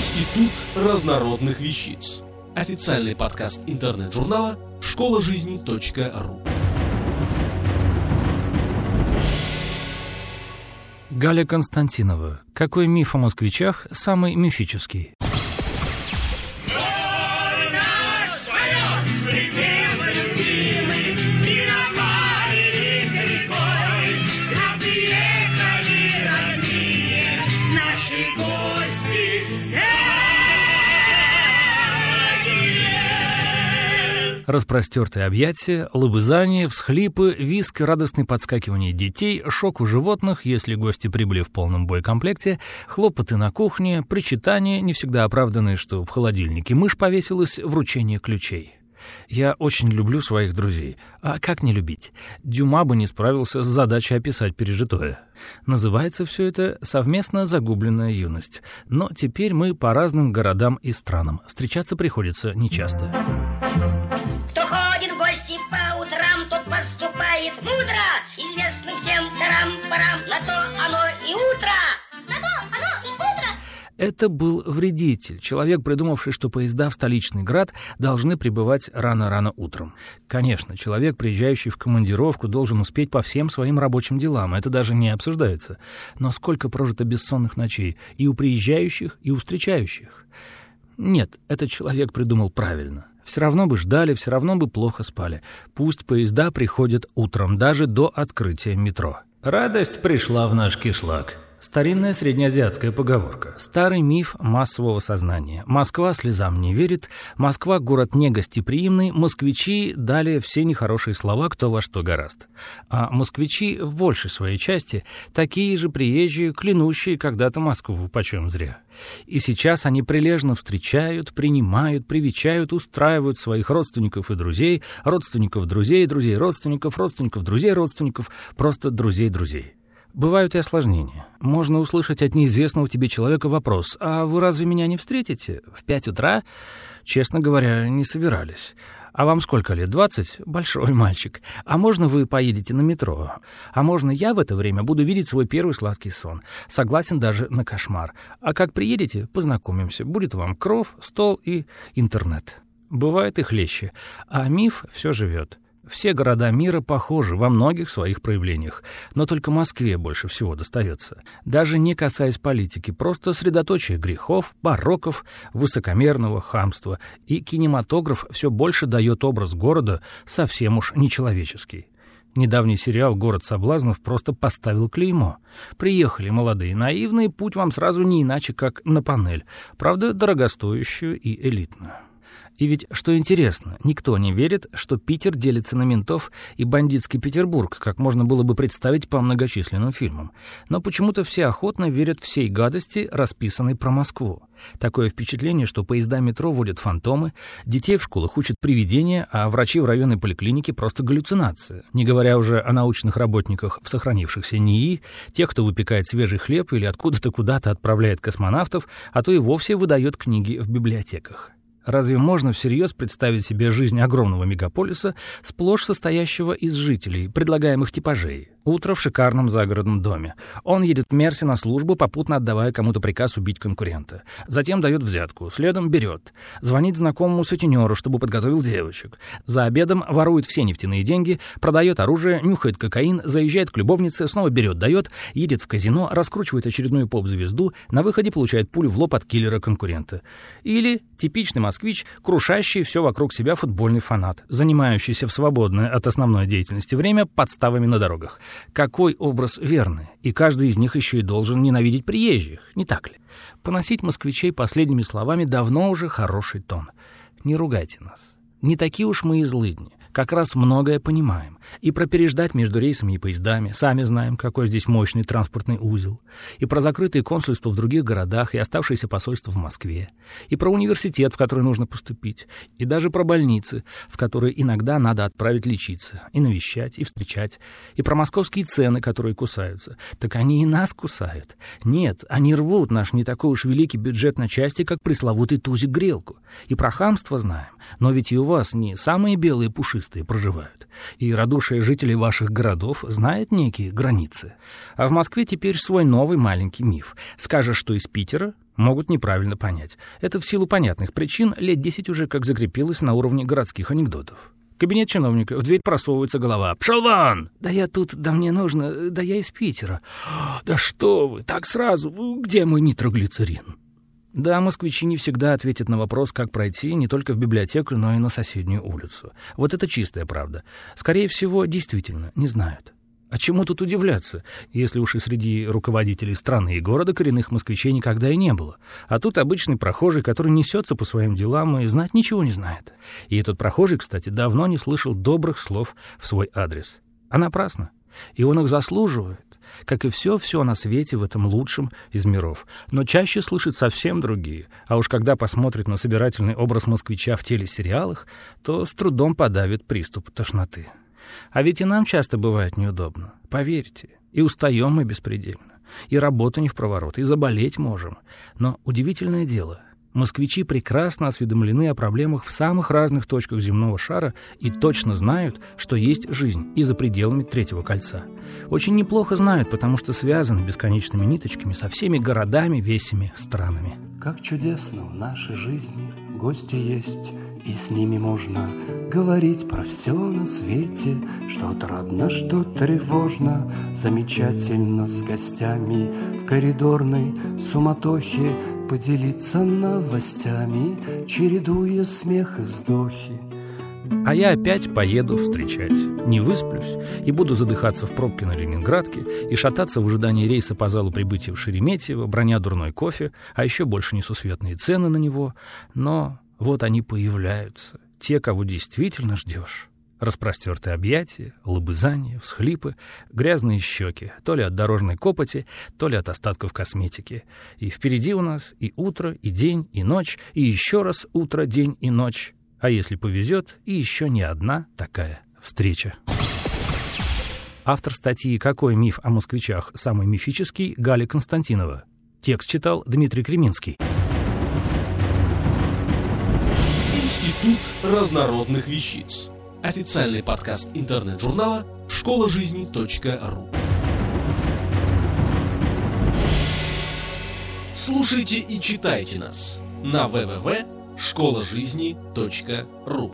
Институт разнородных вещиц. Официальный подкаст интернет-журнала школа жизни.ру. Галя Константинова. Какой миф о москвичах самый мифический? Распростертые объятия, лобызание, всхлипы, виск, радостное подскакивание детей, шок у животных, если гости прибыли в полном боекомплекте, хлопоты на кухне, причитания, не всегда оправданные, что в холодильнике мышь повесилась, вручение ключей. Я очень люблю своих друзей. А как не любить? Дюма бы не справился с задачей описать пережитое. Называется все это «Совместно загубленная юность». Но теперь мы по разным городам и странам. Встречаться приходится нечасто. Это был вредитель, человек, придумавший, что поезда в столичный град должны прибывать рано-рано утром. Конечно, человек, приезжающий в командировку, должен успеть по всем своим рабочим делам, это даже не обсуждается. Но сколько прожито бессонных ночей и у приезжающих, и у встречающих. Нет, этот человек придумал правильно. Все равно бы ждали, все равно бы плохо спали. Пусть поезда приходят утром, даже до открытия метро. Радость пришла в наш кишлак. Старинная среднеазиатская поговорка. Старый миф массового сознания. Москва слезам не верит, Москва — город негостеприимный, москвичи дали все нехорошие слова кто во что гораст. А москвичи в большей своей части такие же приезжие, клянущие когда-то Москву почем зря. И сейчас они прилежно встречают, принимают, привечают, устраивают своих родственников и друзей, родственников друзей, друзей родственников, родственников друзей родственников, просто друзей друзей. Бывают и осложнения. Можно услышать от неизвестного тебе человека вопрос «А вы разве меня не встретите?» В пять утра, честно говоря, не собирались. «А вам сколько лет? Двадцать? Большой мальчик. А можно вы поедете на метро? А можно я в это время буду видеть свой первый сладкий сон? Согласен даже на кошмар. А как приедете, познакомимся. Будет вам кров, стол и интернет». Бывает и хлеще. А миф все живет. Все города мира похожи во многих своих проявлениях, но только Москве больше всего достается. Даже не касаясь политики, просто средоточие грехов, пороков, высокомерного хамства, и кинематограф все больше дает образ города совсем уж нечеловеческий. Недавний сериал «Город соблазнов» просто поставил клеймо. Приехали молодые наивные, путь вам сразу не иначе, как на панель, правда, дорогостоящую и элитную. И ведь, что интересно, никто не верит, что Питер делится на ментов и бандитский Петербург, как можно было бы представить по многочисленным фильмам. Но почему-то все охотно верят всей гадости, расписанной про Москву. Такое впечатление, что поезда метро водят фантомы, детей в школах учат привидения, а врачи в районной поликлинике просто галлюцинация. Не говоря уже о научных работниках в сохранившихся НИИ, тех, кто выпекает свежий хлеб или откуда-то куда-то отправляет космонавтов, а то и вовсе выдает книги в библиотеках. Разве можно всерьез представить себе жизнь огромного мегаполиса, сплошь состоящего из жителей, предлагаемых типажей? Утро в шикарном загородном доме. Он едет в Мерси на службу, попутно отдавая кому-то приказ убить конкурента. Затем дает взятку, следом берет. Звонит знакомому сутенеру, чтобы подготовил девочек. За обедом ворует все нефтяные деньги, продает оружие, нюхает кокаин, заезжает к любовнице, снова берет, дает, едет в казино, раскручивает очередную поп-звезду, на выходе получает пулю в лоб от киллера-конкурента. Или типичный москвич, крушащий все вокруг себя футбольный фанат, занимающийся в свободное от основной деятельности время подставами на дорогах. Какой образ верный? И каждый из них еще и должен ненавидеть приезжих, не так ли? Поносить москвичей последними словами давно уже хороший тон. Не ругайте нас. Не такие уж мы и злыдни как раз многое понимаем. И про переждать между рейсами и поездами, сами знаем, какой здесь мощный транспортный узел. И про закрытые консульства в других городах и оставшиеся посольства в Москве. И про университет, в который нужно поступить. И даже про больницы, в которые иногда надо отправить лечиться. И навещать, и встречать. И про московские цены, которые кусаются. Так они и нас кусают. Нет, они рвут наш не такой уж великий бюджет на части, как пресловутый тузик-грелку. И про хамство знаем. Но ведь и у вас не самые белые пуши пушистые проживают, и радушие жителей ваших городов знает некие границы. А в Москве теперь свой новый маленький миф. Скажешь, что из Питера, могут неправильно понять. Это в силу понятных причин лет 10 уже как закрепилось на уровне городских анекдотов. Кабинет чиновника, в дверь просовывается голова. «Пшел вон!» «Да я тут, да мне нужно, да я из Питера». «Да что вы, так сразу, где мой нитроглицерин?» Да, москвичи не всегда ответят на вопрос, как пройти не только в библиотеку, но и на соседнюю улицу. Вот это чистая правда. Скорее всего, действительно, не знают. А чему тут удивляться, если уж и среди руководителей страны и города коренных москвичей никогда и не было? А тут обычный прохожий, который несется по своим делам и знать ничего не знает. И этот прохожий, кстати, давно не слышал добрых слов в свой адрес. А напрасно. И он их заслуживает, как и все-все на свете в этом лучшем из миров. Но чаще слышит совсем другие. А уж когда посмотрит на собирательный образ москвича в телесериалах, то с трудом подавит приступ тошноты. А ведь и нам часто бывает неудобно, поверьте. И устаем мы беспредельно. И работа не в проворот, и заболеть можем. Но удивительное дело, москвичи прекрасно осведомлены о проблемах в самых разных точках земного шара и точно знают, что есть жизнь и за пределами Третьего кольца. Очень неплохо знают, потому что связаны бесконечными ниточками со всеми городами, весями, странами. Как чудесно в нашей жизни гости есть, и с ними можно говорить про все на свете, что отрадно, что тревожно, замечательно с гостями в коридорной суматохе поделиться новостями, чередуя смех и вздохи. А я опять поеду встречать. Не высплюсь и буду задыхаться в пробке на Ленинградке и шататься в ожидании рейса по залу прибытия в Шереметьево, броня дурной кофе, а еще больше несусветные цены на него. Но вот они появляются, те, кого действительно ждешь. Распростертые объятия, лобызания, всхлипы, грязные щеки, то ли от дорожной копоти, то ли от остатков косметики. И впереди у нас и утро, и день, и ночь, и еще раз утро, день и ночь. А если повезет, и еще не одна такая встреча. Автор статьи «Какой миф о москвичах самый мифический» Галя Константинова. Текст читал Дмитрий Креминский. Институт разнородных вещиц. Официальный подкаст интернет-журнала школа жизни .ру. Слушайте и читайте нас на www.школажизни.ру.